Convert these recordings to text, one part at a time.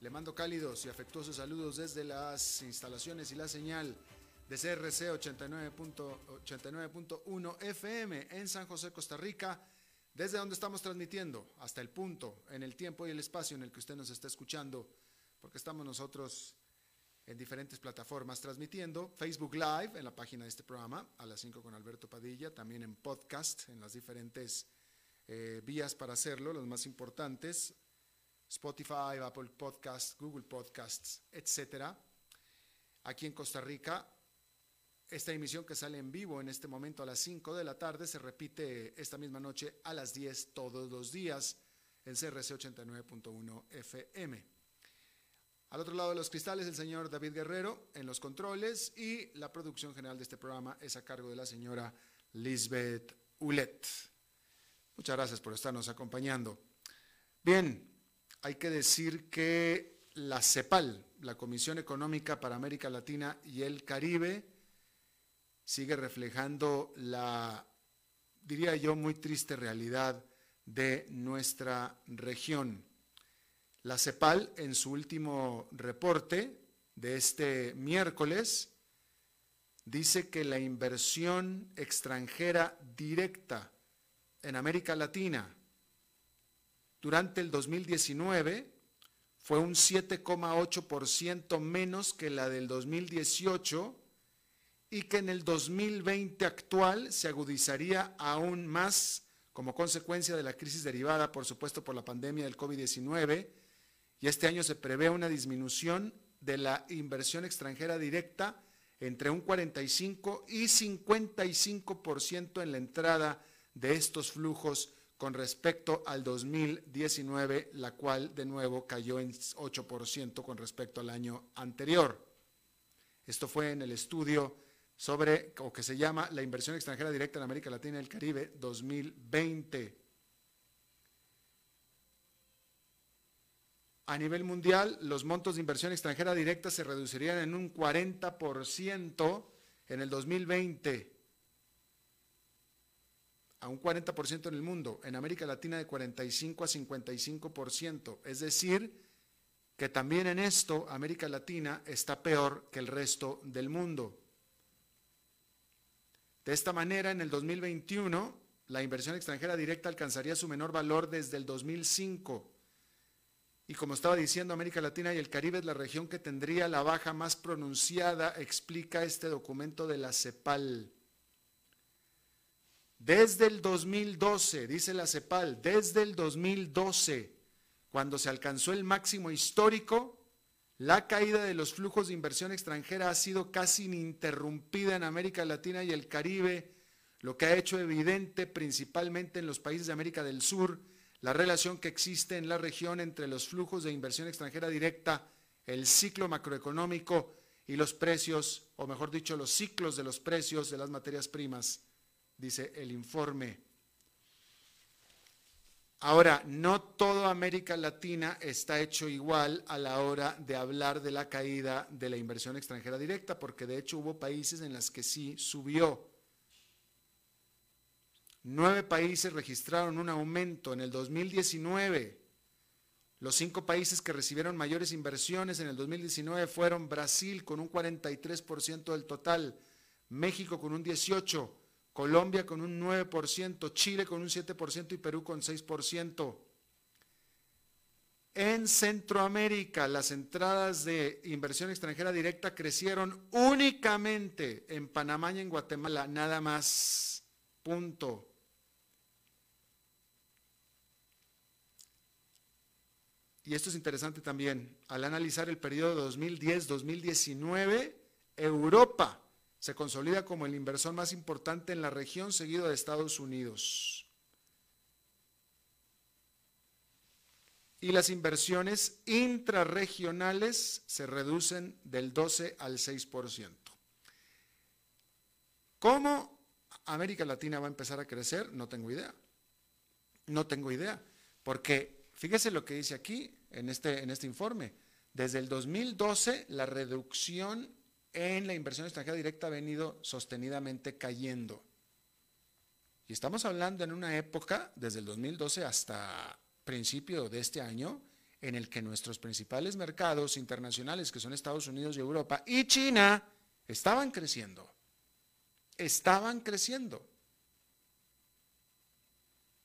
Le mando cálidos y afectuosos saludos desde las instalaciones y la señal de CRC 89.1 FM en San José, Costa Rica, desde donde estamos transmitiendo hasta el punto, en el tiempo y el espacio en el que usted nos está escuchando, porque estamos nosotros en diferentes plataformas transmitiendo, Facebook Live en la página de este programa, a las 5 con Alberto Padilla, también en podcast, en las diferentes eh, vías para hacerlo, los más importantes, Spotify, Apple Podcasts, Google Podcasts, etcétera. Aquí en Costa Rica, esta emisión que sale en vivo en este momento a las 5 de la tarde se repite esta misma noche a las 10 todos los días en CRC 89.1 FM. Al otro lado de los cristales, el señor David Guerrero en los controles y la producción general de este programa es a cargo de la señora Lisbeth Ulet. Muchas gracias por estarnos acompañando. Bien, hay que decir que la CEPAL, la Comisión Económica para América Latina y el Caribe, sigue reflejando la, diría yo, muy triste realidad de nuestra región. La CEPAL, en su último reporte de este miércoles, dice que la inversión extranjera directa en América Latina durante el 2019 fue un 7,8% menos que la del 2018 y que en el 2020 actual se agudizaría aún más como consecuencia de la crisis derivada, por supuesto, por la pandemia del COVID-19. Y este año se prevé una disminución de la inversión extranjera directa entre un 45 y 55% en la entrada de estos flujos con respecto al 2019, la cual de nuevo cayó en 8% con respecto al año anterior. Esto fue en el estudio sobre, o que se llama La inversión extranjera directa en América Latina y el Caribe 2020. A nivel mundial, los montos de inversión extranjera directa se reducirían en un 40% en el 2020 a un 40% en el mundo, en América Latina de 45 a 55%. Es decir, que también en esto América Latina está peor que el resto del mundo. De esta manera, en el 2021, la inversión extranjera directa alcanzaría su menor valor desde el 2005. Y como estaba diciendo, América Latina y el Caribe es la región que tendría la baja más pronunciada, explica este documento de la CEPAL. Desde el 2012, dice la CEPAL, desde el 2012, cuando se alcanzó el máximo histórico, la caída de los flujos de inversión extranjera ha sido casi ininterrumpida en América Latina y el Caribe, lo que ha hecho evidente principalmente en los países de América del Sur la relación que existe en la región entre los flujos de inversión extranjera directa, el ciclo macroeconómico y los precios, o mejor dicho, los ciclos de los precios de las materias primas dice el informe. Ahora, no toda América Latina está hecho igual a la hora de hablar de la caída de la inversión extranjera directa, porque de hecho hubo países en los que sí subió. Nueve países registraron un aumento en el 2019. Los cinco países que recibieron mayores inversiones en el 2019 fueron Brasil con un 43% del total, México con un 18%, Colombia con un 9%, Chile con un 7% y Perú con 6%. En Centroamérica, las entradas de inversión extranjera directa crecieron únicamente en Panamá y en Guatemala, nada más. Punto. y esto es interesante también, al analizar el periodo 2010-2019, Europa se consolida como el inversor más importante en la región, seguido de Estados Unidos. Y las inversiones intrarregionales se reducen del 12 al 6%. ¿Cómo América Latina va a empezar a crecer? No tengo idea. No tengo idea. Porque fíjese lo que dice aquí en este, en este informe. Desde el 2012 la reducción en la inversión extranjera directa ha venido sostenidamente cayendo. Y estamos hablando en una época, desde el 2012 hasta principio de este año, en el que nuestros principales mercados internacionales, que son Estados Unidos y Europa, y China, estaban creciendo. Estaban creciendo.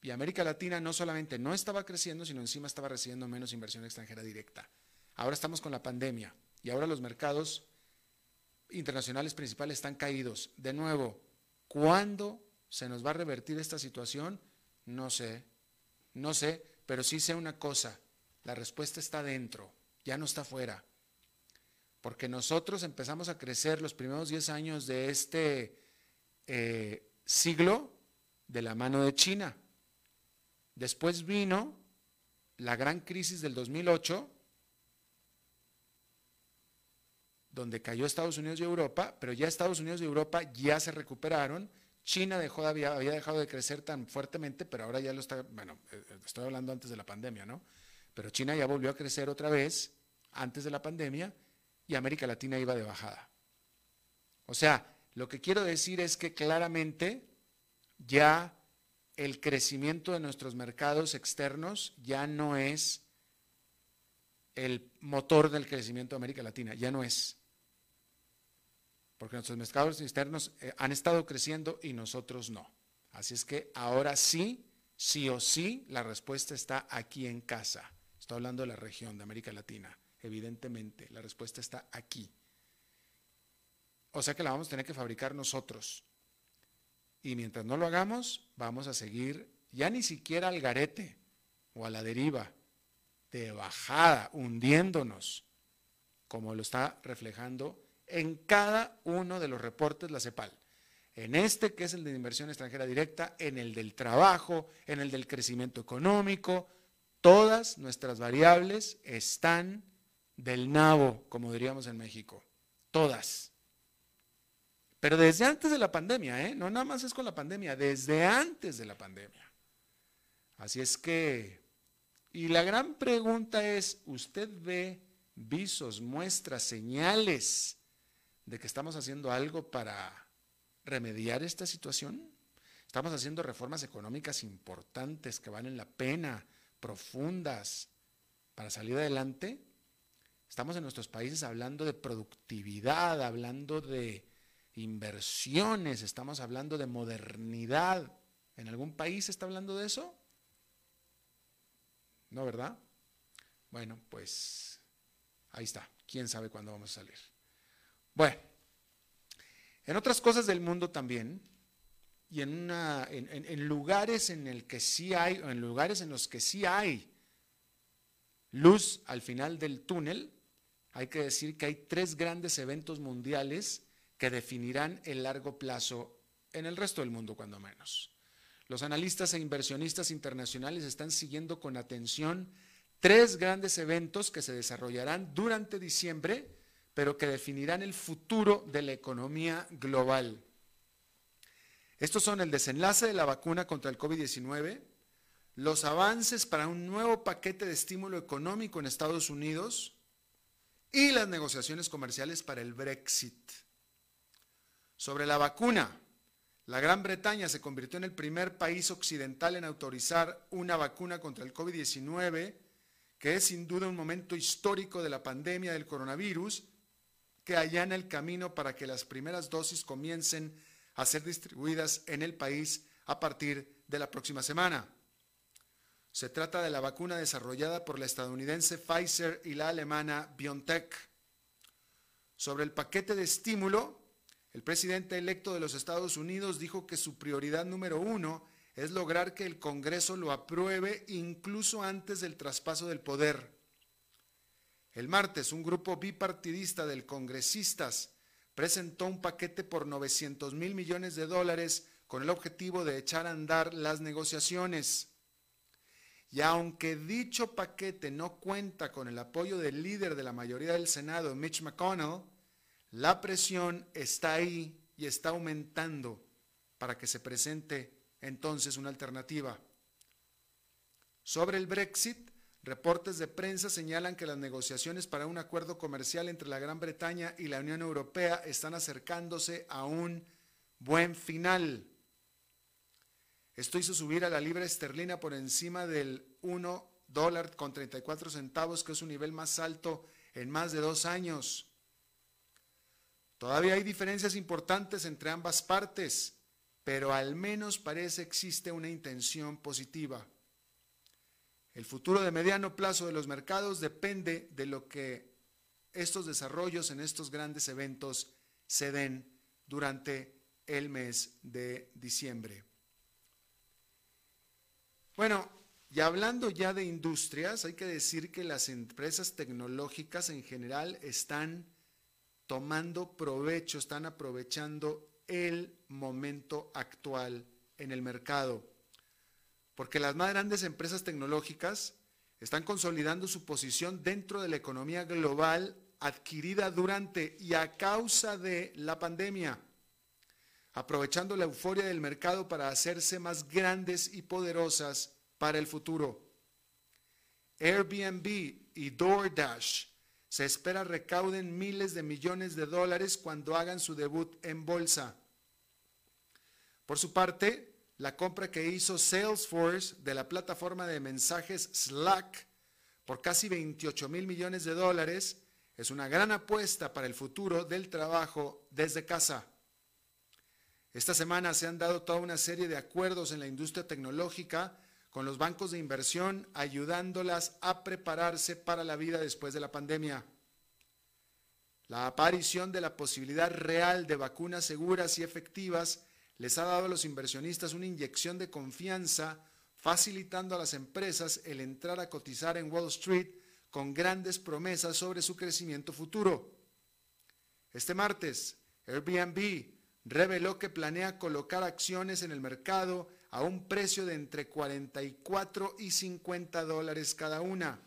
Y América Latina no solamente no estaba creciendo, sino encima estaba recibiendo menos inversión extranjera directa. Ahora estamos con la pandemia y ahora los mercados internacionales principales están caídos. De nuevo, ¿cuándo se nos va a revertir esta situación? No sé, no sé, pero sí sé una cosa, la respuesta está dentro, ya no está fuera. Porque nosotros empezamos a crecer los primeros 10 años de este eh, siglo de la mano de China. Después vino la gran crisis del 2008 donde cayó Estados Unidos y Europa, pero ya Estados Unidos y Europa ya se recuperaron. China dejó, había, había dejado de crecer tan fuertemente, pero ahora ya lo está, bueno, eh, eh, estoy hablando antes de la pandemia, ¿no? Pero China ya volvió a crecer otra vez antes de la pandemia y América Latina iba de bajada. O sea, lo que quiero decir es que claramente ya el crecimiento de nuestros mercados externos ya no es el motor del crecimiento de América Latina, ya no es porque nuestros mercados externos eh, han estado creciendo y nosotros no. Así es que ahora sí, sí o sí, la respuesta está aquí en casa. Estoy hablando de la región de América Latina, evidentemente, la respuesta está aquí. O sea que la vamos a tener que fabricar nosotros. Y mientras no lo hagamos, vamos a seguir ya ni siquiera al garete o a la deriva, de bajada, hundiéndonos, como lo está reflejando en cada uno de los reportes la CEPAL. En este, que es el de inversión extranjera directa, en el del trabajo, en el del crecimiento económico, todas nuestras variables están del nabo, como diríamos en México. Todas. Pero desde antes de la pandemia, ¿eh? no nada más es con la pandemia, desde antes de la pandemia. Así es que, y la gran pregunta es, ¿usted ve visos, muestras, señales de que estamos haciendo algo para remediar esta situación? Estamos haciendo reformas económicas importantes que valen la pena, profundas, para salir adelante. Estamos en nuestros países hablando de productividad, hablando de inversiones, estamos hablando de modernidad. ¿En algún país se está hablando de eso? No, ¿verdad? Bueno, pues ahí está. ¿Quién sabe cuándo vamos a salir? Bueno, en otras cosas del mundo también, y en, una, lugares en el que sí hay, en lugares en los que sí hay luz al final del túnel, hay que decir que hay tres grandes eventos mundiales que definirán el largo plazo en el resto del mundo, cuando menos. Los analistas e inversionistas internacionales están siguiendo con atención tres grandes eventos que se desarrollarán durante diciembre pero que definirán el futuro de la economía global. Estos son el desenlace de la vacuna contra el COVID-19, los avances para un nuevo paquete de estímulo económico en Estados Unidos y las negociaciones comerciales para el Brexit. Sobre la vacuna, la Gran Bretaña se convirtió en el primer país occidental en autorizar una vacuna contra el COVID-19, que es sin duda un momento histórico de la pandemia del coronavirus que allana el camino para que las primeras dosis comiencen a ser distribuidas en el país a partir de la próxima semana. Se trata de la vacuna desarrollada por la estadounidense Pfizer y la alemana BioNTech. Sobre el paquete de estímulo, el presidente electo de los Estados Unidos dijo que su prioridad número uno es lograr que el Congreso lo apruebe incluso antes del traspaso del poder. El martes, un grupo bipartidista del congresistas presentó un paquete por 900 mil millones de dólares con el objetivo de echar a andar las negociaciones. Y aunque dicho paquete no cuenta con el apoyo del líder de la mayoría del Senado, Mitch McConnell, la presión está ahí y está aumentando para que se presente entonces una alternativa. Sobre el Brexit, reportes de prensa señalan que las negociaciones para un acuerdo comercial entre la Gran Bretaña y la Unión Europea están acercándose a un buen final. Esto hizo subir a la libra esterlina por encima del 1 dólar con 34 centavos, que es un nivel más alto en más de dos años. Todavía hay diferencias importantes entre ambas partes, pero al menos parece existe una intención positiva. El futuro de mediano plazo de los mercados depende de lo que estos desarrollos en estos grandes eventos se den durante el mes de diciembre. Bueno, y hablando ya de industrias, hay que decir que las empresas tecnológicas en general están tomando provecho, están aprovechando el momento actual en el mercado. Porque las más grandes empresas tecnológicas están consolidando su posición dentro de la economía global adquirida durante y a causa de la pandemia aprovechando la euforia del mercado para hacerse más grandes y poderosas para el futuro. Airbnb y DoorDash se espera recauden miles de millones de dólares cuando hagan su debut en bolsa. Por su parte, la compra que hizo Salesforce de la plataforma de mensajes Slack por casi 28 mil millones de dólares es una gran apuesta para el futuro del trabajo desde casa. Esta semana se han dado toda una serie de acuerdos en la industria tecnológica con los bancos de inversión ayudándolas a prepararse para la vida después de la pandemia. La aparición de la posibilidad real de vacunas seguras y efectivas les ha dado a los inversionistas una inyección de confianza, facilitando a las empresas el entrar a cotizar en Wall Street con grandes promesas sobre su crecimiento futuro. Este martes, Airbnb, reveló que planea colocar acciones en el mercado a un precio de entre 44 y 50 dólares cada una.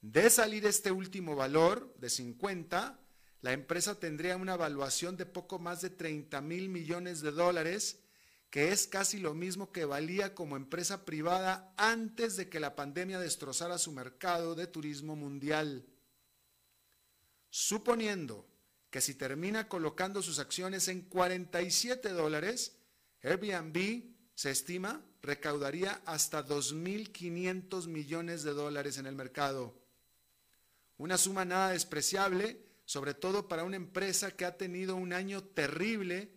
De salir este último valor, de 50, la empresa tendría una evaluación de poco más de 30 mil millones de dólares, que es casi lo mismo que valía como empresa privada antes de que la pandemia destrozara su mercado de turismo mundial. Suponiendo que si termina colocando sus acciones en 47 dólares, Airbnb se estima recaudaría hasta 2.500 millones de dólares en el mercado. Una suma nada despreciable, sobre todo para una empresa que ha tenido un año terrible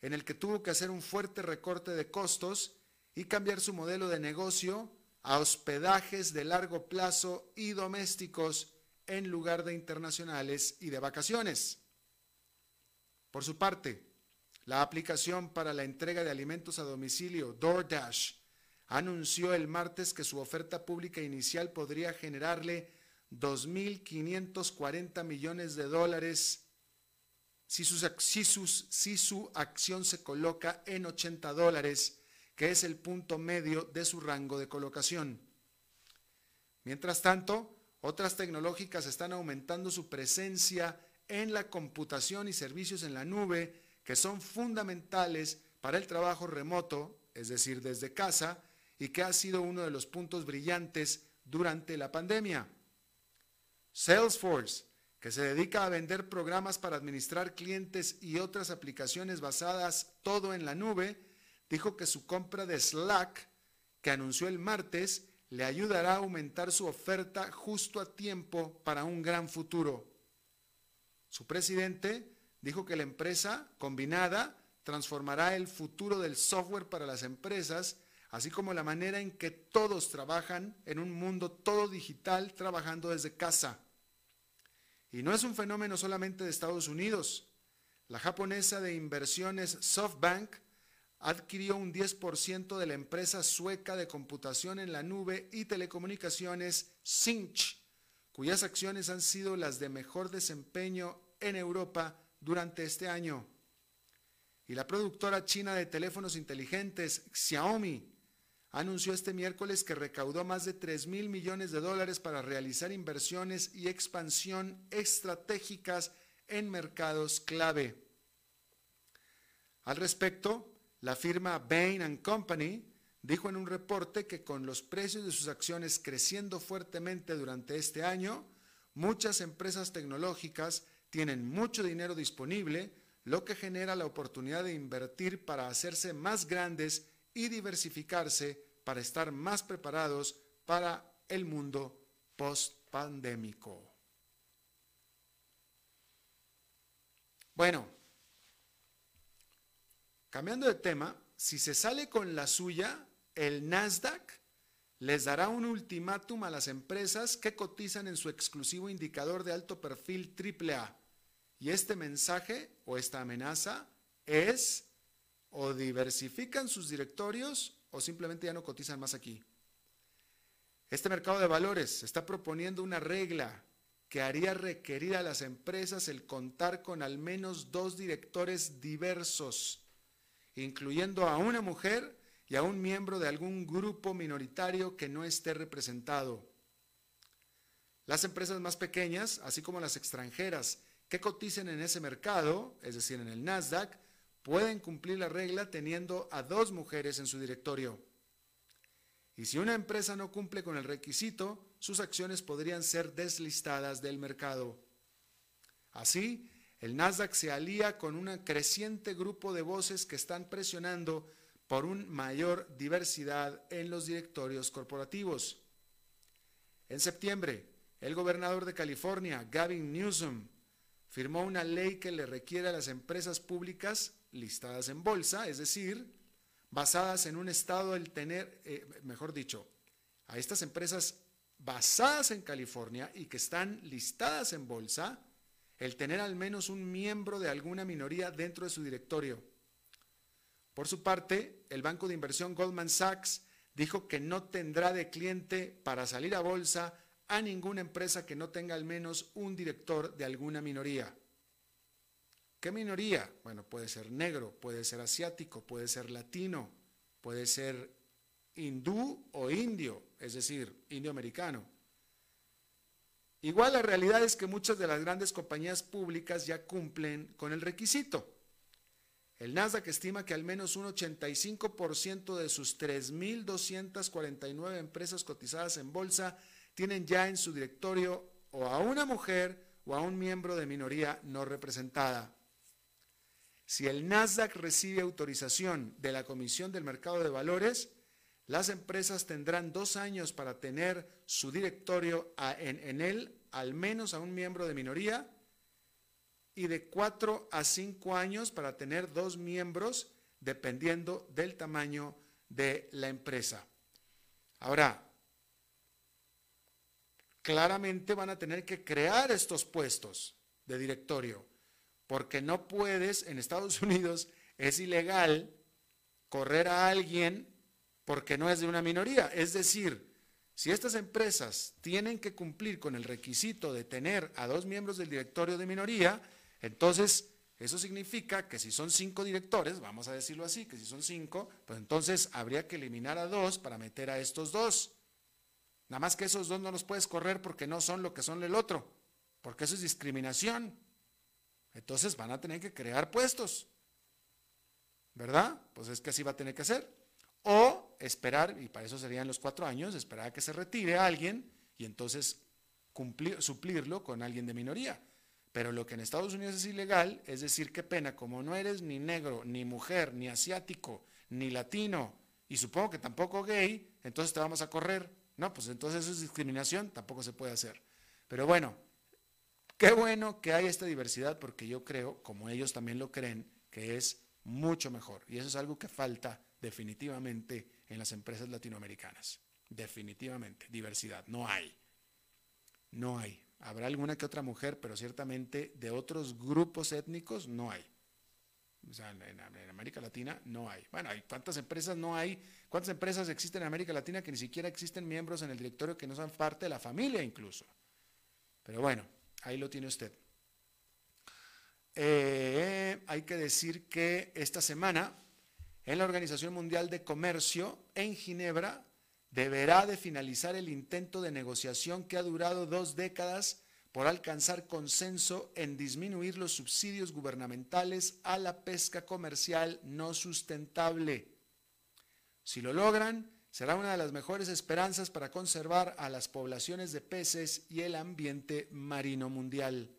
en el que tuvo que hacer un fuerte recorte de costos y cambiar su modelo de negocio a hospedajes de largo plazo y domésticos en lugar de internacionales y de vacaciones. Por su parte, la aplicación para la entrega de alimentos a domicilio DoorDash anunció el martes que su oferta pública inicial podría generarle 2.540 millones de dólares si, su acción se coloca en 80 dólares, que es el punto medio de su rango de colocación. Mientras tanto, otras tecnológicas están aumentando su presencia en la computación y servicios en la nube que son fundamentales para el trabajo remoto, es decir, desde casa, y que ha sido uno de los puntos brillantes durante la pandemia. Salesforce, que se dedica a vender programas para administrar clientes y otras aplicaciones basadas todo en la nube, dijo que su compra de Slack, que anunció el martes, le ayudará a aumentar su oferta justo a tiempo para un gran futuro. Su presidente dijo que la empresa combinada transformará el futuro del software para las empresas, así como la manera en que todos trabajan en un mundo todo digital trabajando desde casa. Y no es un fenómeno solamente de Estados Unidos. La japonesa de inversiones SoftBank adquirió un 10% de la empresa sueca de computación en la nube y telecomunicaciones Sinch cuyas acciones han sido las de mejor desempeño en Europa durante este año. Y la productora china de teléfonos inteligentes, Xiaomi, anunció este miércoles que recaudó más de 3 mil millones de dólares para realizar inversiones y expansión estratégicas en mercados clave. Al respecto, la firma Bain Company dijo en un reporte que con los precios de sus acciones creciendo fuertemente durante este año, muchas empresas tecnológicas tienen mucho dinero disponible, lo que genera la oportunidad de invertir para hacerse más grandes y diversificarse para estar más preparados para el mundo post-pandémico. Bueno, cambiando de tema, si se sale con la suya, el Nasdaq les dará un ultimátum a las empresas que cotizan en su exclusivo indicador de alto perfil AAA. Y este mensaje o esta amenaza es o diversifican sus directorios o simplemente ya no cotizan más aquí. Este mercado de valores está proponiendo una regla que haría requerir a las empresas el contar con al menos dos directores diversos, incluyendo a una mujer y a un miembro de algún grupo minoritario que no esté representado. Las empresas más pequeñas, así como las extranjeras que coticen en ese mercado, es decir, en el Nasdaq, pueden cumplir la regla teniendo a dos mujeres en su directorio. Y si una empresa no cumple con el requisito, sus acciones podrían ser deslistadas del mercado. Así, el Nasdaq se alía con un creciente grupo de voces que están presionando por una mayor diversidad en los directorios corporativos. En septiembre, el gobernador de California, Gavin Newsom, firmó una ley que le requiere a las empresas públicas listadas en bolsa, es decir, basadas en un estado el tener, eh, mejor dicho, a estas empresas basadas en California y que están listadas en bolsa, el tener al menos un miembro de alguna minoría dentro de su directorio. Por su parte, el banco de inversión Goldman Sachs dijo que no tendrá de cliente para salir a bolsa a ninguna empresa que no tenga al menos un director de alguna minoría. ¿Qué minoría? Bueno, puede ser negro, puede ser asiático, puede ser latino, puede ser hindú o indio, es decir, indio-americano. Igual la realidad es que muchas de las grandes compañías públicas ya cumplen con el requisito. El Nasdaq estima que al menos un 85% de sus 3.249 empresas cotizadas en bolsa tienen ya en su directorio o a una mujer o a un miembro de minoría no representada. Si el Nasdaq recibe autorización de la Comisión del Mercado de Valores, las empresas tendrán dos años para tener su directorio en, él al menos a un miembro de minoría y de cuatro a cinco años para tener dos miembros dependiendo del tamaño de la empresa. Ahora, claramente van a tener que crear estos puestos de directorio porque no puedes, en Estados Unidos es ilegal correr a alguien porque no es de una minoría. Es decir, si estas empresas tienen que cumplir con el requisito de tener a dos miembros del directorio de minoría, entonces eso significa que si son cinco directores, vamos a decirlo así, que si son cinco, pues entonces habría que eliminar a dos para meter a estos dos. Nada más que esos dos no los puedes correr porque no son lo que son el otro, porque eso es discriminación. Entonces van a tener que crear puestos. ¿Verdad? Pues es que así va a tener que ser. O esperar, y para eso serían los cuatro años, esperar a que se retire alguien y entonces cumplir, suplirlo con alguien de minoría. Pero lo que en Estados Unidos es ilegal, es decir, qué pena, como no eres ni negro, ni mujer, ni asiático, ni latino, y supongo que tampoco gay, entonces te vamos a correr. No, pues entonces eso es discriminación, tampoco se puede hacer. Pero bueno, Qué bueno que hay esta diversidad porque yo creo, como ellos también lo creen, que es mucho mejor. Y eso es algo que falta definitivamente en las empresas latinoamericanas. Definitivamente, diversidad. No hay. No hay. Habrá alguna que otra mujer, pero ciertamente de otros grupos étnicos no hay. O sea, en, América Latina no hay. Bueno, hay cuántas empresas no hay, cuántas empresas existen en América Latina que ni siquiera existen miembros en el directorio que no son parte de la familia incluso. Pero bueno, ahí lo tiene usted. Eh, hay que decir que esta semana en la Organización Mundial de Comercio en Ginebra deberá de finalizar el intento de negociación que ha durado dos décadas por alcanzar consenso en disminuir los subsidios gubernamentales a la pesca comercial no sustentable. Si lo logran, será una de las mejores esperanzas para conservar a las poblaciones de peces y el ambiente marino mundial.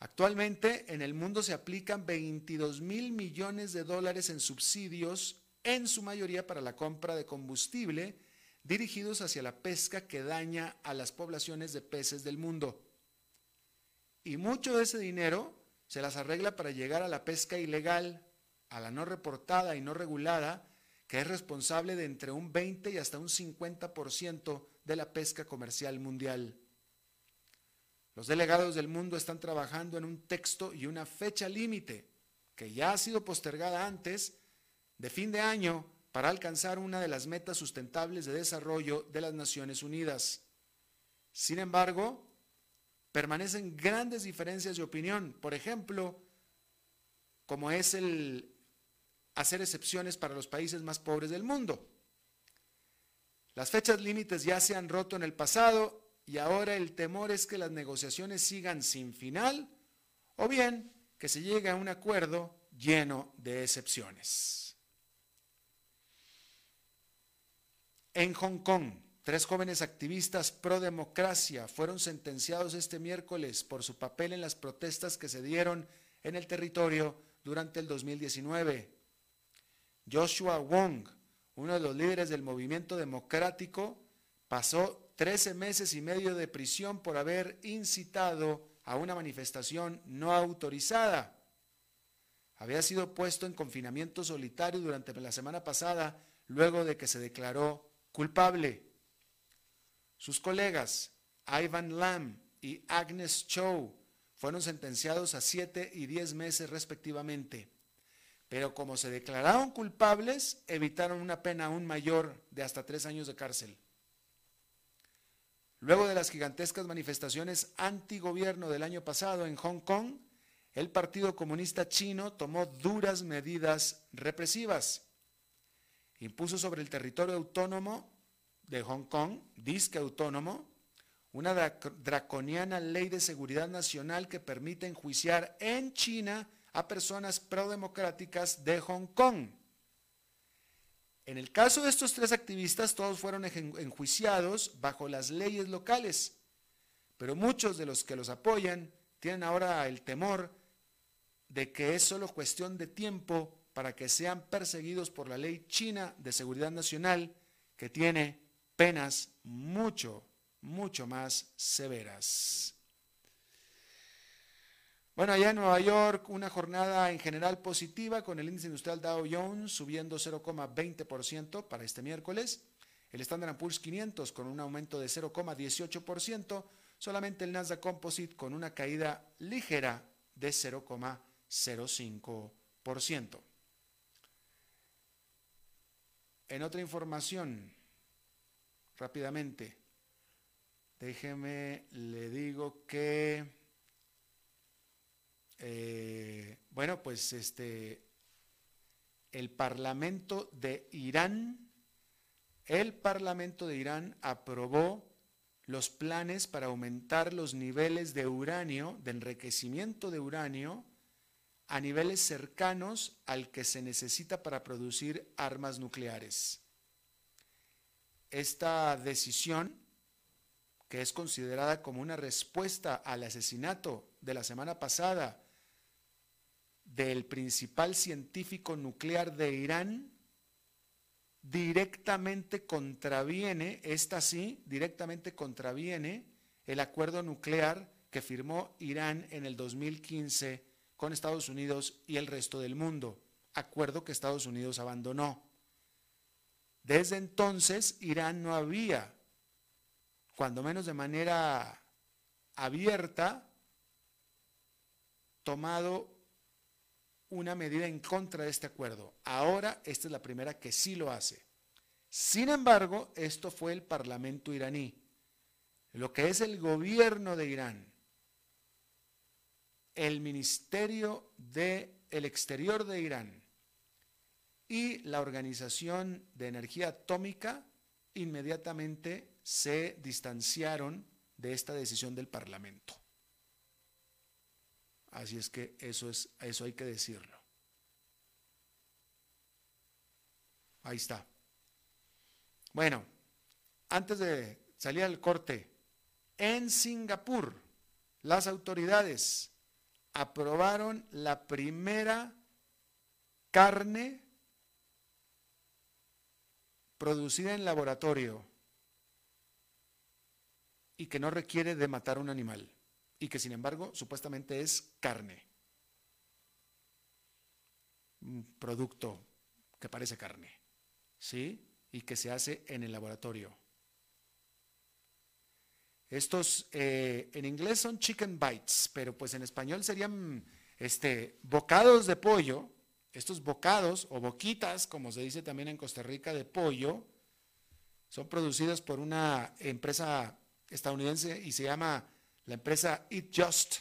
Actualmente en el mundo se aplican 22 mil millones de dólares en subsidios, en su mayoría para la compra de combustible, dirigidos hacia la pesca que daña a las poblaciones de peces del mundo. Y mucho de ese dinero se las arregla para llegar a la pesca ilegal, a la no reportada y no regulada, que es responsable de entre un 20 y hasta un 50% de la pesca comercial mundial. Los delegados del mundo están trabajando en un texto y una fecha límite, que ya ha sido postergada antes, de fin de año, para alcanzar una de las metas sustentables de desarrollo de las Naciones Unidas. Sin embargo, permanecen grandes diferencias de opinión, por ejemplo, como es el hacer excepciones para los países más pobres del mundo. Las fechas límites ya se han roto en el pasado y ahora el temor es que las negociaciones sigan sin final o bien que se llegue a un acuerdo lleno de excepciones. En Hong Kong, tres jóvenes activistas pro democracia fueron sentenciados este miércoles por su papel en las protestas que se dieron en el territorio durante el 2019. Joshua Wong, uno de los líderes del movimiento democrático, pasó 13 meses y medio de prisión por haber incitado a una manifestación no autorizada. Había sido puesto en confinamiento solitario durante la semana pasada luego de que se declaró culpable. Sus colegas, Ivan Lam y Agnes Chow, fueron sentenciados a siete y diez meses respectivamente. Pero como se declararon culpables, evitaron una pena aún mayor de hasta tres años de cárcel. Luego de las gigantescas manifestaciones antigobierno del año pasado en Hong Kong, el Partido Comunista Chino tomó duras medidas represivas impuso sobre el territorio autónomo de Hong Kong, disque autónomo, una draconiana ley de seguridad nacional que permite enjuiciar en China a personas prodemocráticas de Hong Kong. En el caso de estos tres activistas, todos fueron enjuiciados bajo las leyes locales, pero muchos de los que los apoyan tienen ahora el temor de que es solo cuestión de tiempo para que sean perseguidos por la ley china de seguridad nacional que tiene penas mucho, mucho más severas. Bueno, allá en Nueva York, una jornada en general positiva con el índice industrial Dow Jones subiendo 0,20% para este miércoles. El Standard Poor's 500 con un aumento de 0,18%. Solamente el Nasdaq Composite con una caída ligera de 0,05%. En otra información, rápidamente, déjeme, le digo que, eh, bueno, pues este, el Parlamento de Irán, el Parlamento de Irán aprobó los planes para aumentar los niveles de uranio, de enriquecimiento de uranio, a niveles cercanos al que se necesita para producir armas nucleares. Esta decisión, que es considerada como una respuesta al asesinato de la semana pasada del principal científico nuclear de Irán, directamente contraviene, esta sí, directamente contraviene el acuerdo nuclear que firmó Irán en el 2015 con Estados Unidos y el resto del mundo, acuerdo que Estados Unidos abandonó. Desde entonces, Irán no había, cuando menos de manera abierta, tomado una medida en contra de este acuerdo. Ahora, esta es la primera que sí lo hace. Sin embargo, esto fue el Parlamento iraní. lo que es el gobierno de Irán, el Ministerio del Exterior de Irán y la Organización de Energía Atómica inmediatamente se distanciaron de esta decisión del Parlamento. Así es que eso es eso hay que decirlo. Ahí está. Bueno, antes de salir al corte, en Singapur las autoridades aprobaron la primera carne producida en laboratorio y que no requiere de matar un animal y que sin embargo supuestamente es carne. Un producto que parece carne, ¿sí? Y que se hace en el laboratorio. Estos eh, en inglés son chicken bites, pero pues en español serían este, bocados de pollo. Estos bocados o boquitas, como se dice también en Costa Rica, de pollo, son producidos por una empresa estadounidense y se llama la empresa Eat Just.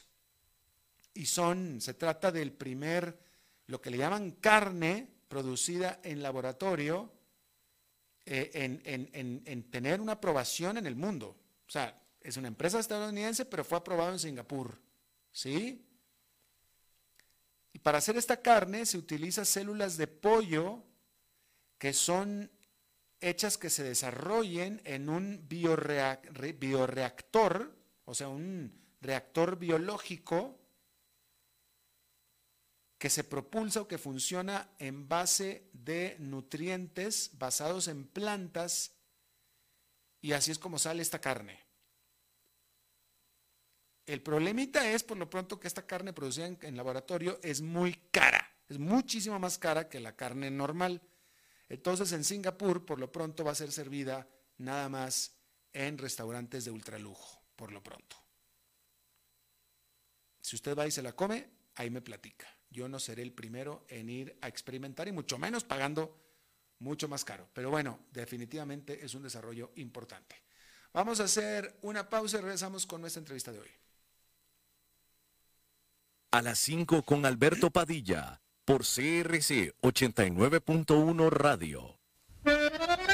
Y son, se trata del primer, lo que le llaman carne producida en laboratorio, eh, en, en, tener una aprobación en el mundo. O sea, es una empresa estadounidense, pero fue aprobado en Singapur. ¿Sí? Y para hacer esta carne se utiliza células de pollo que son hechas que se desarrollen en un bioreactor, o sea, un reactor biológico que se propulsa o que funciona en base de nutrientes basados en plantas y así es como sale esta carne. El problemita es, por lo pronto, que esta carne producida en, laboratorio es muy cara, es muchísimo más cara que la carne normal. Entonces, en Singapur, por lo pronto, va a ser servida nada más en restaurantes de ultralujo, por lo pronto. Si usted va y se la come, ahí me platica. Yo no seré el primero en ir a experimentar y mucho menos pagando mucho más caro. Pero bueno, definitivamente es un desarrollo importante. Vamos a hacer una pausa y regresamos con nuestra entrevista de hoy. A las 5 con Alberto Padilla, por CRC 89.1 Radio.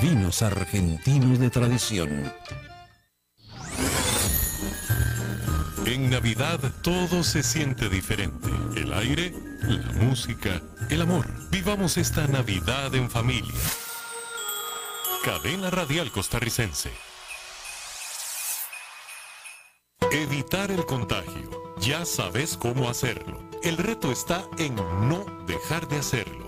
vinos argentinos de tradición. En Navidad todo se siente diferente. El aire, la música, el amor. Vivamos esta Navidad en familia. Cadena Radial Costarricense. Evitar el contagio. Ya sabes cómo hacerlo. El reto está en no dejar de hacerlo.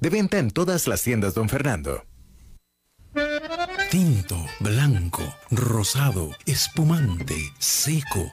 De venta en todas las tiendas, don Fernando. Tinto, blanco, rosado, espumante, seco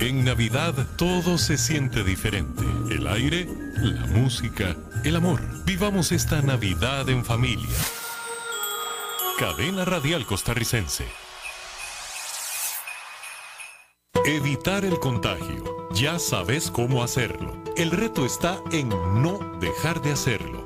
En Navidad todo se siente diferente. El aire, la música, el amor. Vivamos esta Navidad en familia. Cadena Radial Costarricense. Evitar el contagio. Ya sabes cómo hacerlo. El reto está en no dejar de hacerlo.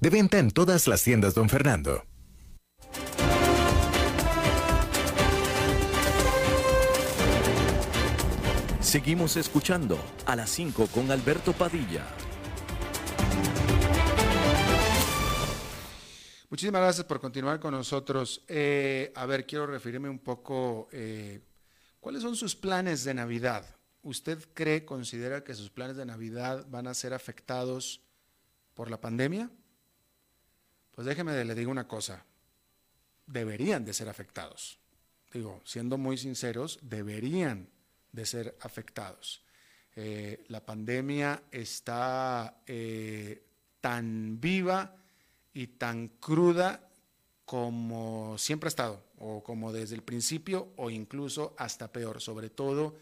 De venta en todas las tiendas, don Fernando. Seguimos escuchando a las 5 con Alberto Padilla. Muchísimas gracias por continuar con nosotros. Eh, a ver, quiero referirme un poco, eh, ¿cuáles son sus planes de Navidad? ¿Usted cree, considera que sus planes de Navidad van a ser afectados por la pandemia? Pues déjeme le digo una cosa, deberían de ser afectados. Digo, siendo muy sinceros, deberían de ser afectados. Eh, la pandemia está eh, tan viva y tan cruda como siempre ha estado, o como desde el principio, o incluso hasta peor, sobre todo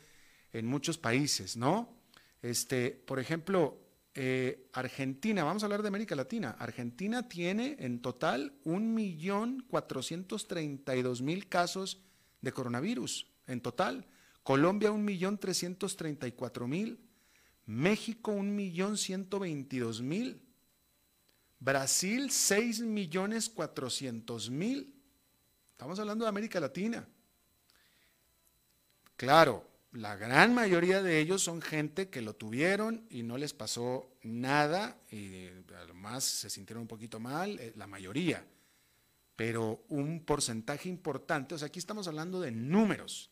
en muchos países, ¿no? Este, por ejemplo, eh, Argentina, vamos a hablar de América Latina. Argentina tiene en total 1.432.000 casos de coronavirus, en total. Colombia 1.334.000. México 1.122.000. Brasil 6.400.000. Estamos hablando de América Latina. Claro, la gran mayoría de ellos son gente que lo tuvieron y no les pasó nada, y además se sintieron un poquito mal, eh, la mayoría, pero un porcentaje importante, o sea, aquí estamos hablando de números,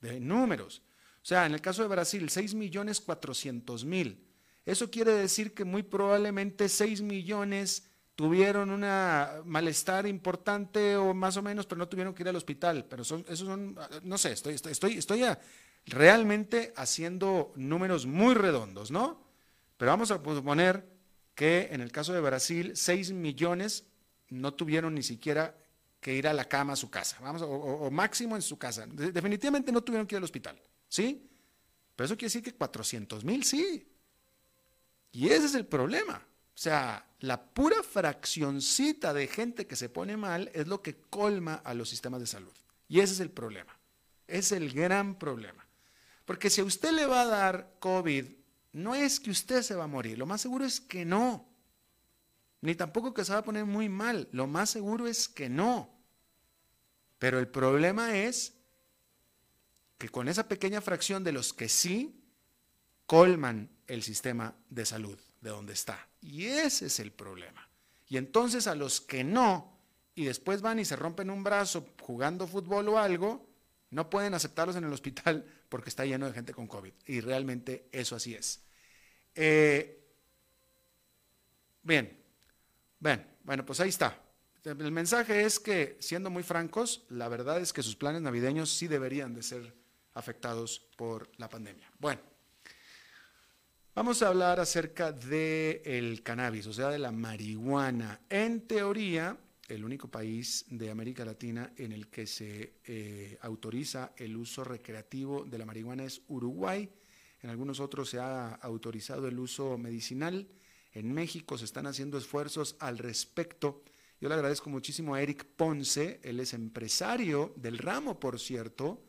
de números. O sea, en el caso de Brasil, 6 millones 400 mil. Eso quiere decir que muy probablemente 6 millones tuvieron un malestar importante o más o menos, pero no tuvieron que ir al hospital. Pero son, esos son, no sé, estoy, estoy, estoy, estoy a, realmente haciendo números muy redondos, ¿no? Pero vamos a suponer que en el caso de Brasil, 6 millones no tuvieron ni siquiera que ir a la cama a su casa, vamos, o, máximo en su casa. definitivamente no tuvieron que ir al hospital, ¿sí? Pero eso quiere decir que 400 mil sí. Y ese es el problema. O sea, la pura fraccioncita de gente que se pone mal es lo que colma a los sistemas de salud. Y ese es el problema. Es el gran problema. Porque si a usted le va a dar COVID, no es que usted se va a morir. Lo más seguro es que no. Ni tampoco que se va a poner muy mal. Lo más seguro es que no. Pero el problema es que con esa pequeña fracción de los que sí, colman el sistema de salud de donde está. Y ese es el problema. Y entonces a los que no, y después van y se rompen un brazo jugando fútbol o algo, no pueden aceptarlos en el hospital porque está lleno de gente con COVID. Y realmente eso así es. Eh, bien, Bien, bueno, pues ahí está. El mensaje es que, siendo muy francos, la verdad es que sus planes navideños sí deberían de ser afectados por la pandemia. Bueno, vamos a hablar acerca del cannabis, o sea, de la marihuana. En teoría, el único país de América Latina en el que se eh, autoriza el uso recreativo de la marihuana es Uruguay. En algunos otros se ha autorizado el uso medicinal. En México se están haciendo esfuerzos al respecto. Yo le agradezco muchísimo a Eric Ponce, él es empresario del ramo, por cierto,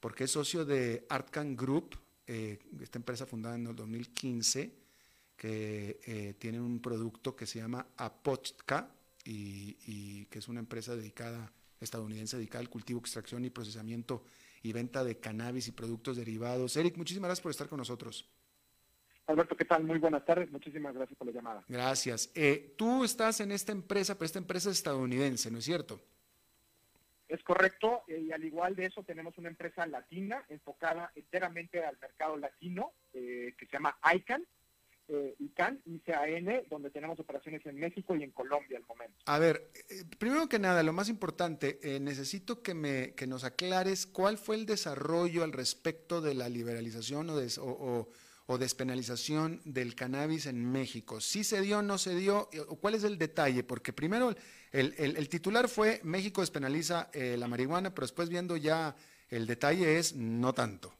porque es socio de Artcan Group, eh, esta empresa fundada en el 2015, que eh, tiene un producto que se llama Apotka y, y, que es una empresa dedicada, estadounidense, dedicada al cultivo, extracción y procesamiento y venta de cannabis y productos derivados. Eric, muchísimas gracias por estar con nosotros. Alberto, ¿qué tal? Muy buenas tardes. Muchísimas gracias por la llamada. Gracias. Eh, tú estás en esta empresa, pero esta empresa es estadounidense, ¿no es cierto? Es correcto, eh, y al igual de eso tenemos una empresa latina enfocada enteramente al mercado latino eh, que se llama ICANN, ICANN, ICAN, donde tenemos operaciones en México y en Colombia al momento. A ver, primero que nada, lo más importante, necesito que, me, que nos aclares cuál fue el desarrollo al respecto de la liberalización o, de, o o despenalización del cannabis en México. ¿Sí se dio, no se dio? ¿Cuál es el detalle? Porque primero el, titular fue México despenaliza eh, la marihuana, pero después viendo ya el detalle es no tanto.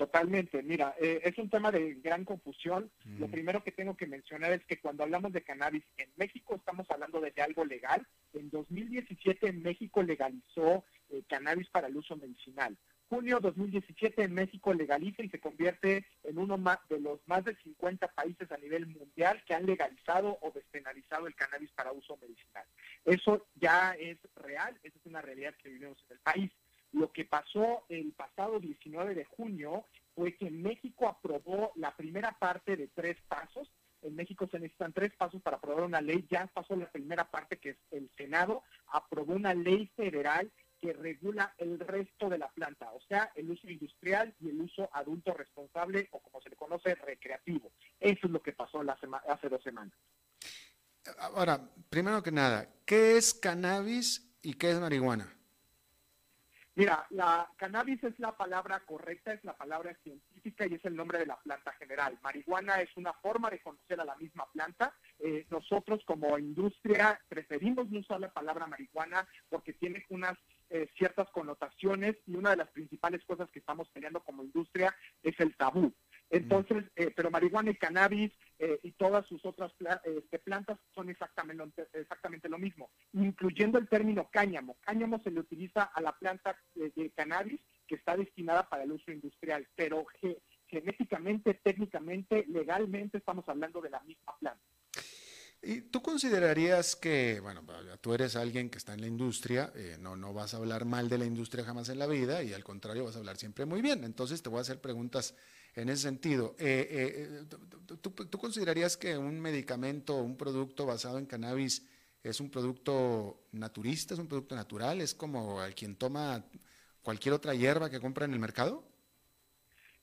Totalmente, mira, eh, es un tema de gran confusión. Lo mm. primero que tengo que mencionar es que cuando hablamos de cannabis en México estamos hablando de algo legal. En 2017 México legalizó eh, cannabis para el uso medicinal junio 2017 en México legaliza y se convierte en uno de los más de 50 países a nivel mundial que han legalizado o despenalizado el cannabis para uso medicinal. Eso ya es real, esa es una realidad que vivimos en el país. Lo que pasó el pasado 19 de junio fue que México aprobó la primera parte de tres pasos. En México se necesitan tres pasos para aprobar una ley. Ya pasó la primera parte, que es el Senado, aprobó una ley federal que regula el resto de la planta, o sea, el uso industrial y el uso adulto responsable o como se le conoce, recreativo. Eso es lo que pasó la hace dos semanas. Ahora, primero que nada, ¿qué es cannabis y qué es marihuana? Mira, la cannabis es la palabra correcta, es la palabra científica y es el nombre de la planta general. Marihuana es una forma de conocer a la misma planta. Eh, nosotros como industria preferimos no usar la palabra marihuana porque tiene unas eh, ciertas connotaciones y una de las principales cosas que estamos peleando como industria es el tabú. Entonces, eh, pero marihuana y cannabis eh, y todas sus otras este, plantas son exactamente, exactamente lo mismo, incluyendo el término cáñamo. Cáñamo se le utiliza a la planta de, cannabis que está destinada para el uso industrial, pero genéticamente, técnicamente, legalmente estamos hablando de la misma planta. ¿Y tú considerarías que, bueno, tú eres alguien que está en la industria, eh, no, no vas a hablar mal de la industria jamás en la vida y al contrario vas a hablar siempre muy bien? Entonces te voy a hacer preguntas en ese sentido. Eh, eh, ¿tú, considerarías que un medicamento un producto basado en cannabis es un producto naturista, es un producto natural? ¿Es como el quien toma cualquier otra hierba que compra en el mercado?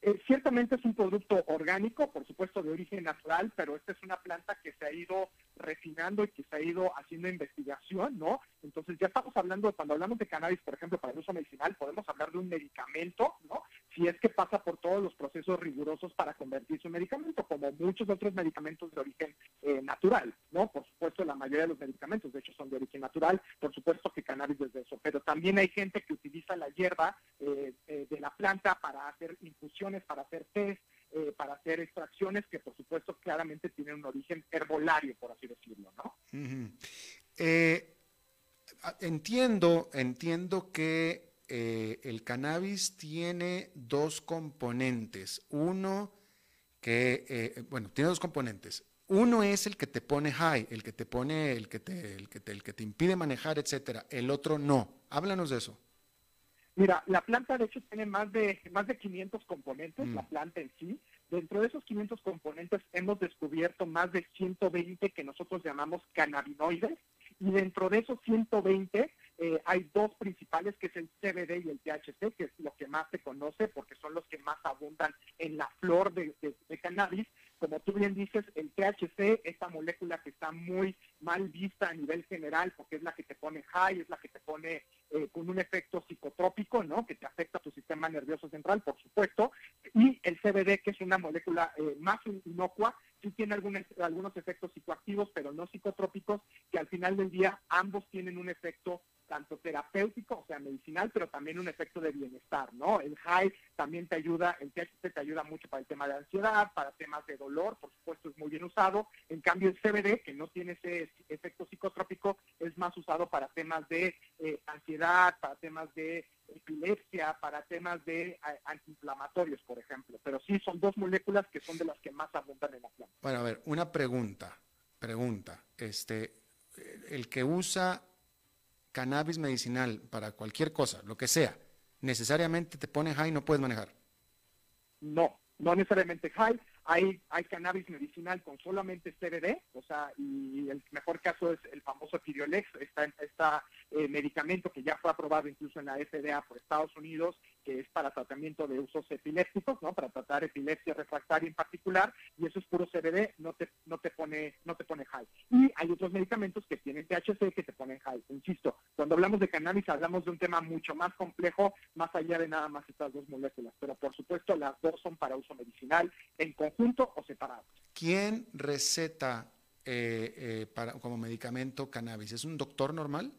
Eh, ciertamente es un producto orgánico, por supuesto de origen natural, pero esta es una planta que se ha ido refinando y que se ha ido haciendo investigación, ¿no? Entonces ya estamos hablando, cuando hablamos de cannabis, por ejemplo, para el uso medicinal, podemos hablar de un medicamento, ¿no? Si es que pasa por todos los procesos rigurosos para convertirse en medicamento, como muchos otros medicamentos de origen eh, natural, ¿no? Por supuesto, la mayoría de los medicamentos, de hecho, son de origen natural, por supuesto que cannabis desde eso, pero también hay gente que utiliza la hierba eh, eh, de la planta para hacer infusiones, para hacer test, eh, para hacer extracciones que por supuesto claramente tienen un origen herbolario, por así decirlo, ¿no? entiendo, entiendo que el cannabis tiene dos componentes. Uno que, bueno, tiene dos componentes. Uno es el que te pone high, el que te pone, el que te, el que te impide manejar, etcétera. El otro no. Háblanos de eso. Mira, la planta de hecho tiene más de más de 500 componentes, mm. la planta en sí. Dentro de esos 500 componentes hemos descubierto más de 120 que nosotros llamamos cannabinoides y dentro de esos 120 eh, hay dos principales que es el CBD y el THC, que es lo que más se conoce porque son los que más abundan en la flor de cannabis como tú bien dices, el THC, esta molécula que está muy mal vista a nivel general, porque es la que te pone high, es la que te pone eh, con un efecto psicotrópico, ¿no? Que te afecta a tu sistema nervioso central, por supuesto, y el CBD, que es una molécula eh, más inocua, sí tiene algunos, algunos efectos psicoactivos, pero no psicotrópicos, que al final del día ambos tienen un efecto tanto terapéutico, o sea, medicinal, pero también un efecto de bienestar, ¿no? El high también te ayuda, el THC te ayuda mucho para el tema de ansiedad, para temas de dolor, por supuesto es muy bien usado. En cambio, el CBD, que no tiene ese efecto psicotrópico, es más usado para temas de eh, ansiedad, para temas de epilepsia, para temas de eh, antiinflamatorios, por ejemplo. Pero sí, son dos moléculas que son de las que más abundan en la planta. Bueno, a ver, una pregunta, pregunta. Este, el que usa cannabis medicinal para cualquier cosa, lo que sea, necesariamente te pone high y no puedes manejar. No, no necesariamente high. Hay, hay cannabis medicinal con solamente CBD, o sea, y el mejor caso es el famoso Tiriolex, está, está eh, medicamento que ya fue aprobado incluso en la FDA por Estados Unidos, que es para tratamiento de usos epilépticos, ¿no? Para tratar epilepsia refractaria en particular, y eso es puro CBD, no te, no te pone, no te pone high. Y hay otros medicamentos que tienen THC que te ponen high. Insisto, cuando hablamos de cannabis hablamos de un tema mucho más complejo, más allá de nada más estas dos moléculas, pero por supuesto las dos son para uso medicinal en conjunto o separados. ¿Quién receta eh, eh, para, como medicamento cannabis? ¿Es un doctor normal?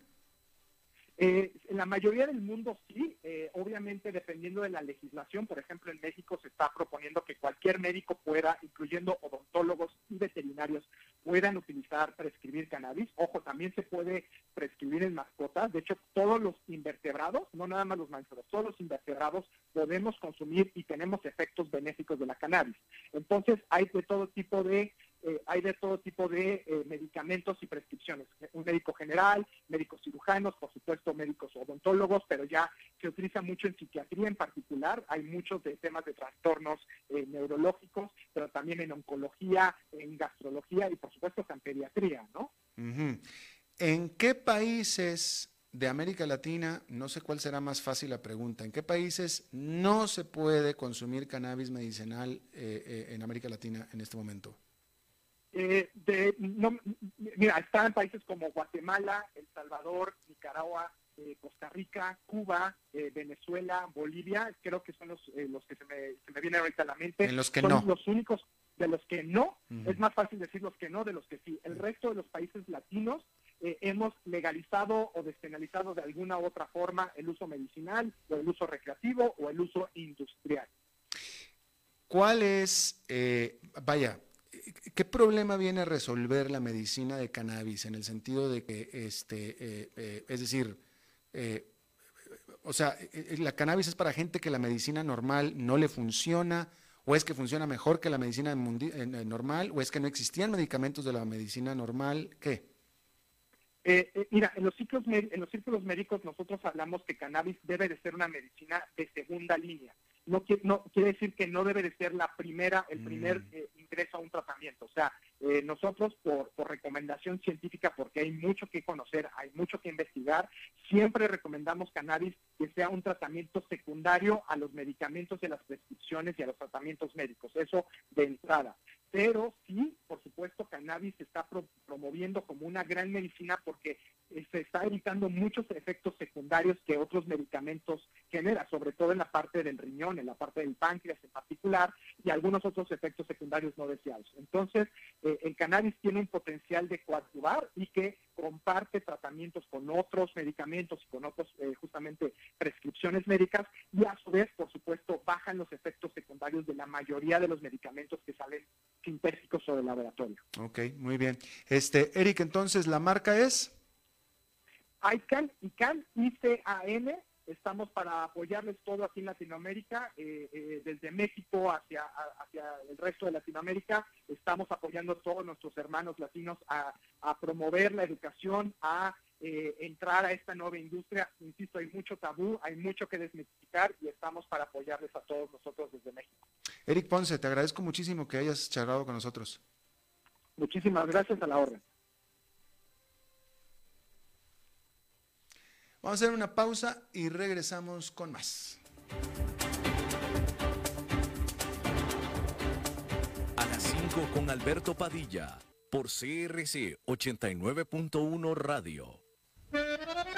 Eh, en la mayoría del mundo sí, eh, obviamente dependiendo de la legislación, por ejemplo en México se está proponiendo que cualquier médico pueda, incluyendo odontólogos y veterinarios, puedan utilizar, prescribir cannabis. Ojo, también se puede prescribir en mascotas. De hecho, todos los invertebrados, no nada más los mamíferos, todos los invertebrados podemos consumir y tenemos efectos benéficos de la cannabis. Entonces hay de todo tipo de eh, hay de todo tipo de eh, medicamentos y prescripciones. Un médico general, médicos cirujanos, por supuesto médicos odontólogos, pero ya se utiliza mucho en psiquiatría en particular. Hay muchos de temas de trastornos eh, neurológicos, pero también en oncología, en gastrología y por supuesto en pediatría, ¿no? ¿En qué países de América Latina, no sé cuál será más fácil la pregunta, ¿en qué países no se puede consumir cannabis medicinal en América Latina en este momento? Eh, de, no, mira, está en países como Guatemala, El Salvador, Nicaragua, eh, Costa Rica, Cuba, eh, Venezuela, Bolivia, creo que son los, los que se me, se me vienen ahorita a la mente. En los que son no. los únicos de los que no, es más fácil decir los que no de los que sí. El resto de los países latinos hemos legalizado o despenalizado de alguna u otra forma el uso medicinal o el uso recreativo o el uso industrial. ¿Cuál es, vaya, ¿Qué problema viene a resolver la medicina de cannabis en el sentido de que, este, eh, eh, es decir, eh, o sea, la cannabis es para gente que la medicina normal no le funciona, o es que funciona mejor que la medicina normal, o es que no existían medicamentos de la medicina normal, ¿qué? mira, en los, ciclos, en los círculos médicos nosotros hablamos que cannabis debe de ser una medicina de segunda línea no, no quiere decir que no debe de ser la primera, el primer mm. eh, ingreso a un tratamiento. O sea, eh, nosotros por, por, recomendación científica, porque hay mucho que conocer, hay mucho que investigar, siempre recomendamos cannabis que sea un tratamiento secundario a los medicamentos y a las prescripciones y a los tratamientos médicos. Eso de entrada. Pero sí, por supuesto, cannabis se está promoviendo como una gran medicina porque eh, se está evitando muchos efectos secundarios que otros medicamentos generan, sobre todo en la parte del riñón, en la parte del páncreas en particular, y algunos otros efectos secundarios no deseados. Entonces, eh, el cannabis tiene un potencial de coadyuvar y que comparte tratamientos con otros medicamentos y con otros eh, justamente prescripciones médicas y a su vez, por supuesto, bajan los efectos secundarios de la mayoría de los medicamentos que salen sintéticos o del laboratorio. Ok, muy bien. Este, Eric, entonces la marca es ICAN, ICAN, I-C-A-N, estamos para apoyarles todo aquí en Latinoamérica, eh, eh, desde México hacia, hacia el resto de Latinoamérica, estamos apoyando a todos nuestros hermanos latinos a, promover la educación, a eh, entrar a esta nueva industria. Insisto, hay mucho tabú, hay mucho que desmitificar y estamos para apoyarles a todos nosotros desde México. Eric Ponce, te agradezco muchísimo que hayas charlado con nosotros. Muchísimas gracias a la orden. Vamos a hacer una pausa y regresamos con más. A las 5 con Alberto Padilla, por CRC 89.1 Radio.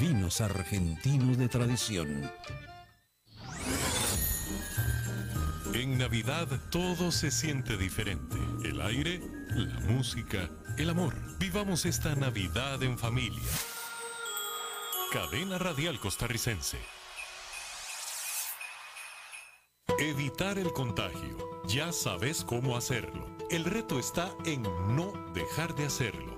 vinos argentinos de tradición. En Navidad todo se siente diferente. El aire, la música, el amor. Vivamos esta Navidad en familia. Cadena Radial Costarricense. Evitar el contagio. Ya sabes cómo hacerlo. El reto está en no dejar de hacerlo.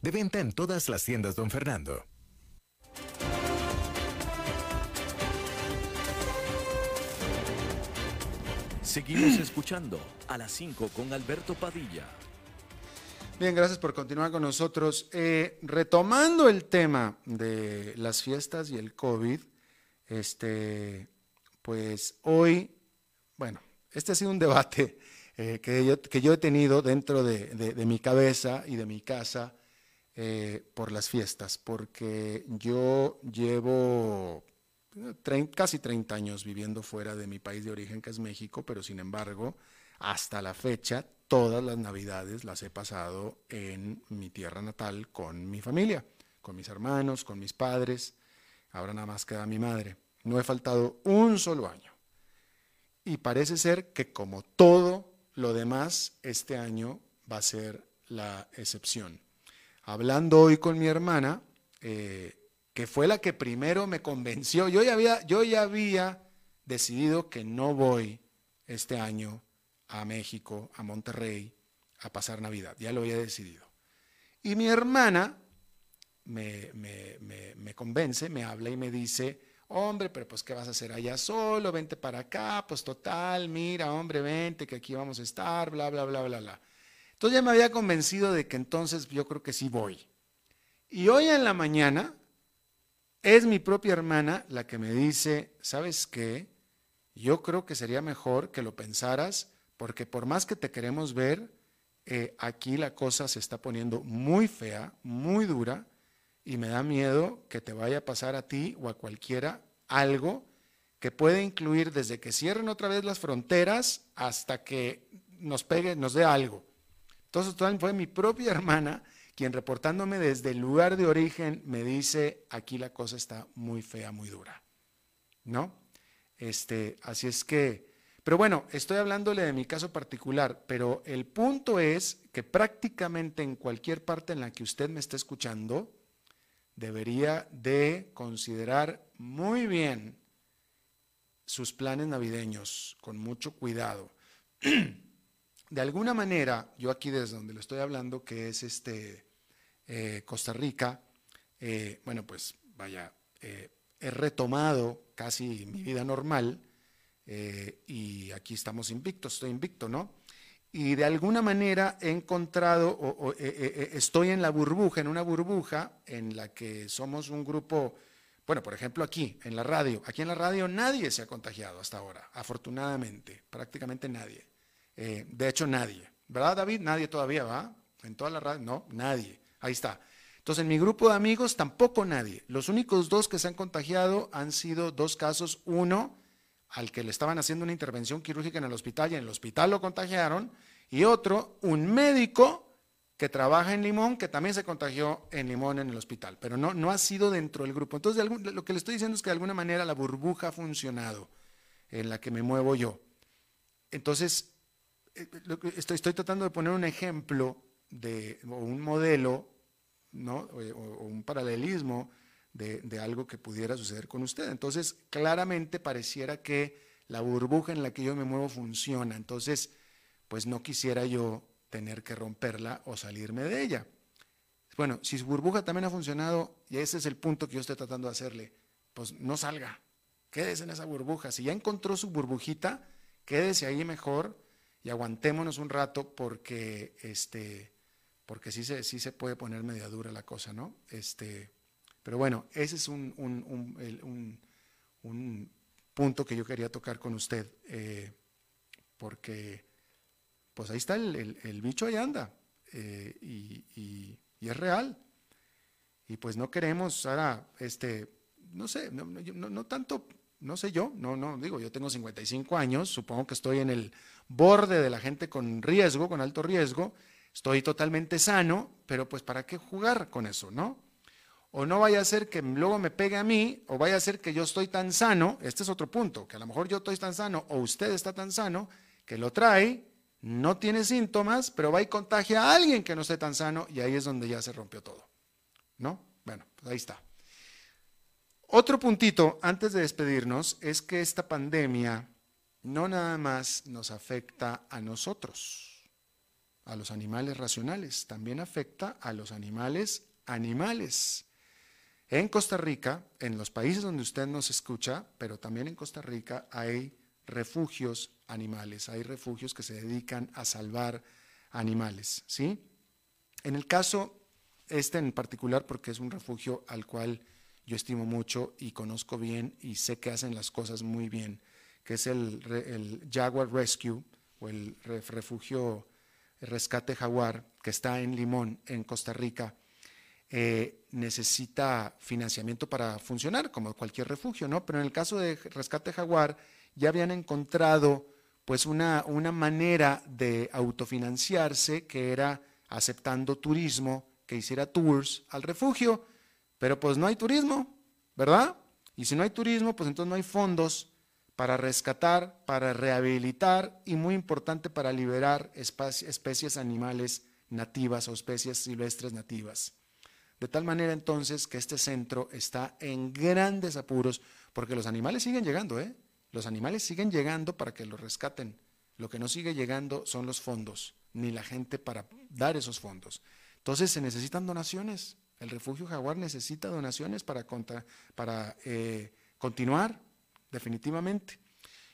De venta en todas las tiendas, don Fernando. Seguimos escuchando a las 5 con Alberto Padilla. Bien, gracias por continuar con nosotros. Eh, retomando el tema de las fiestas y el COVID, este, pues hoy, bueno, este ha sido un debate eh, que, yo, que, yo, he tenido dentro de, de, mi cabeza y de mi casa eh, por las fiestas, porque yo llevo casi 30 años viviendo fuera de mi país de origen, que es México, pero sin embargo, hasta la fecha, todas las navidades las he pasado en mi tierra natal con mi familia, con mis hermanos, con mis padres, ahora nada más queda mi madre. No he faltado un solo año. Y parece ser que como todo lo demás, este año va a ser la excepción. Hablando hoy con mi hermana, eh, que fue la que primero me convenció, yo ya, había, yo ya había decidido que no voy este año a México, a Monterrey, a pasar Navidad, ya lo había decidido. Y mi hermana me, me, me convence, me habla y me dice, Hombre, pero pues ¿qué vas a hacer allá solo? Vente para acá, pues total, mira, hombre, vente, que aquí vamos a estar, bla, bla, bla, bla, bla. Entonces ya me había convencido de que entonces yo creo que sí voy. Y hoy en la mañana es mi propia hermana la que me dice, ¿sabes qué? Yo creo que sería mejor que lo pensaras, porque por más que te queremos ver, eh, aquí la cosa se está poniendo muy fea, muy dura, y me da miedo que te vaya a pasar a ti o a cualquiera algo que puede incluir desde que cierren otra vez las fronteras hasta que nos pegue, nos dé algo. Entonces fue mi propia hermana quien reportándome desde el lugar de origen me dice, aquí la cosa está muy fea, muy dura. ¿No? Este, así es que, pero bueno, estoy hablándole de mi caso particular, pero el punto es que prácticamente en cualquier parte en la que usted me esté escuchando, debería de considerar muy bien sus planes navideños, con mucho cuidado. De alguna manera, yo aquí desde donde le estoy hablando, que es este eh, Costa Rica, eh, bueno, pues vaya, eh, he retomado casi mi vida normal y aquí estamos invictos, estoy invicto, ¿no? Y de alguna manera he encontrado, o, estoy en la burbuja, en una burbuja en la que somos un grupo, bueno, por ejemplo aquí, en la radio, aquí en la radio nadie se ha contagiado hasta ahora, afortunadamente, prácticamente nadie. De hecho, nadie. ¿Verdad, David? Nadie todavía, ¿va? En toda la radio, no, nadie. Ahí está. Entonces, en mi grupo de amigos tampoco nadie. Los únicos dos que se han contagiado han sido dos casos. Uno, al que le estaban haciendo una intervención quirúrgica en el hospital y en el hospital lo contagiaron. Y otro, un médico que trabaja en Limón, que también se contagió en Limón en el hospital, pero no, no ha sido dentro del grupo. Entonces, lo que le estoy diciendo es que de alguna manera la burbuja ha funcionado en la que me muevo yo. Entonces, eh, estoy, estoy tratando de poner un ejemplo de, o un modelo, ¿no? o, un paralelismo de, de, algo que pudiera suceder con usted. Entonces, claramente pareciera que la burbuja en la que yo me muevo funciona. Entonces, pues no quisiera yo tener que romperla o salirme de ella. Bueno, si su burbuja también ha funcionado, y ese es el punto que yo estoy tratando de hacerle, pues no salga, quédese en esa burbuja. Si ya encontró su burbujita, quédese ahí mejor y aguantémonos un rato porque este, porque sí se, sí se puede poner media dura la cosa, ¿no? Este, pero bueno, ese es un, un, un, punto que yo quería tocar con usted, eh, porque pues ahí está el, el, bicho, ahí anda, eh, y, y, es real. Y pues no queremos ahora, este, no sé, no, no, no tanto no sé yo, no, no, digo, yo tengo 55 años, supongo que estoy en el borde de la gente con riesgo, con alto riesgo, estoy totalmente sano, pero pues ¿para qué jugar con eso, no? O no vaya a ser que luego me pegue a mí, o vaya a ser que yo estoy tan sano, este es otro punto, que a lo mejor yo estoy tan sano o usted está tan sano, que lo trae, no tiene síntomas, pero va y contagia a alguien que no esté tan sano y ahí es donde ya se rompió todo. ¿No? Bueno, pues ahí está. Otro puntito antes de despedirnos es que esta pandemia no nada más nos afecta a nosotros a los animales racionales, también afecta a los animales animales. En Costa Rica, en los países donde usted nos escucha, pero también en Costa Rica hay refugios animales, hay refugios que se dedican a salvar animales, ¿sí? En el caso este en particular porque es un refugio al cual yo estimo mucho y conozco bien y sé que hacen las cosas muy bien, que es el, el Jaguar Rescue o el refugio Rescate Jaguar, que está en Limón, en Costa Rica, eh, necesita financiamiento para funcionar, como cualquier refugio, ¿no? Pero en el caso de Rescate Jaguar, ya habían encontrado pues una, una manera de autofinanciarse que era aceptando turismo, que hiciera tours al refugio, pero pues no hay turismo, ¿verdad? Y si no hay turismo, pues entonces no hay fondos para rescatar, para rehabilitar y muy importante para liberar especies animales nativas o especies silvestres nativas. De tal manera entonces que este centro está en grandes apuros porque los animales siguen llegando, ¿eh? Los animales siguen llegando para que los rescaten. Lo que no sigue llegando son los fondos, ni la gente para dar esos fondos. Entonces se necesitan donaciones. El refugio jaguar necesita donaciones para, para eh, continuar definitivamente.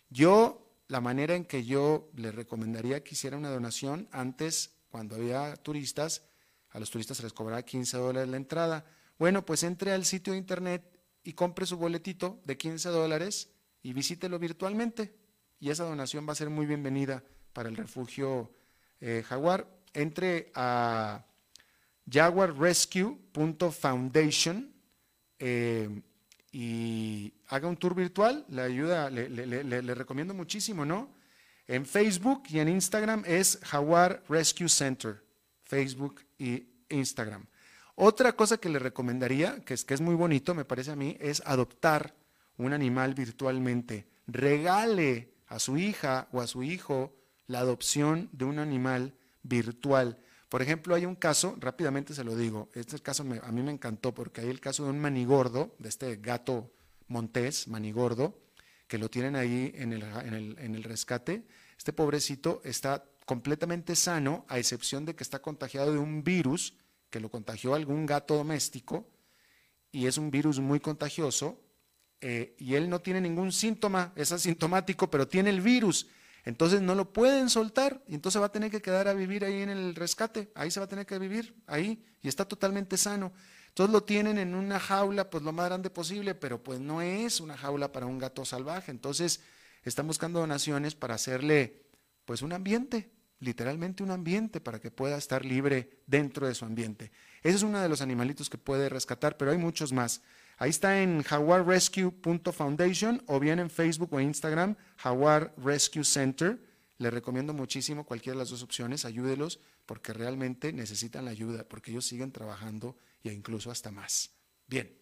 Yo, la manera en que yo le recomendaría que hiciera una donación, antes cuando había turistas, a los turistas se les cobraba 15 dólares la entrada. Bueno, pues entre al sitio de internet y compre su boletito de 15 dólares y visítelo virtualmente. Y esa donación va a ser muy bienvenida para el refugio eh, Jaguar. Entre a jaguarrescue.foundation y haga un tour virtual. Le ayuda, le, recomiendo muchísimo, ¿no? En Facebook y en Instagram es Jaguar Rescue Center. Facebook y Instagram. Otra cosa que le recomendaría, que es, que es muy bonito, me parece a mí, es adoptar un animal virtualmente. Regale a su hija o a su hijo la adopción de un animal virtual. Por ejemplo, hay un caso, rápidamente se lo digo, este caso a mí me encantó porque hay el caso de un manigordo, de este gato montés, manigordo, que lo tienen ahí en el rescate. Este pobrecito está completamente sano, a excepción de que está contagiado de un virus que lo contagió algún gato doméstico y es un virus muy contagioso eh, y él no tiene ningún síntoma, es asintomático, pero tiene el virus. Entonces no lo pueden soltar y entonces va a tener que quedar a vivir ahí en el rescate, ahí se va a tener que vivir, ahí, y está totalmente sano. Entonces lo tienen en una jaula, pues lo más grande posible, pero pues no es una jaula para un gato salvaje. Entonces están buscando donaciones para hacerle pues un ambiente, literalmente un ambiente para que pueda estar libre dentro de su ambiente. Ese es uno de los animalitos que puede rescatar, pero hay muchos más. Ahí está en jaguarrescue.foundation o bien en Facebook o Instagram, Jaguar Rescue Center. Le recomiendo muchísimo cualquiera de las dos opciones, ayúdelos porque realmente necesitan la ayuda, porque ellos siguen trabajando e incluso hasta más. Bien.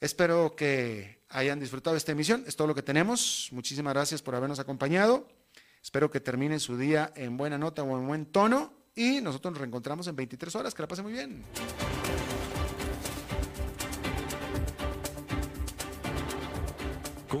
Espero que hayan disfrutado esta emisión. Es todo lo que tenemos. Muchísimas gracias por habernos acompañado. Espero que termine su día en buena nota o en buen tono y nosotros nos reencontramos en 23 horas. Que la pase muy bien.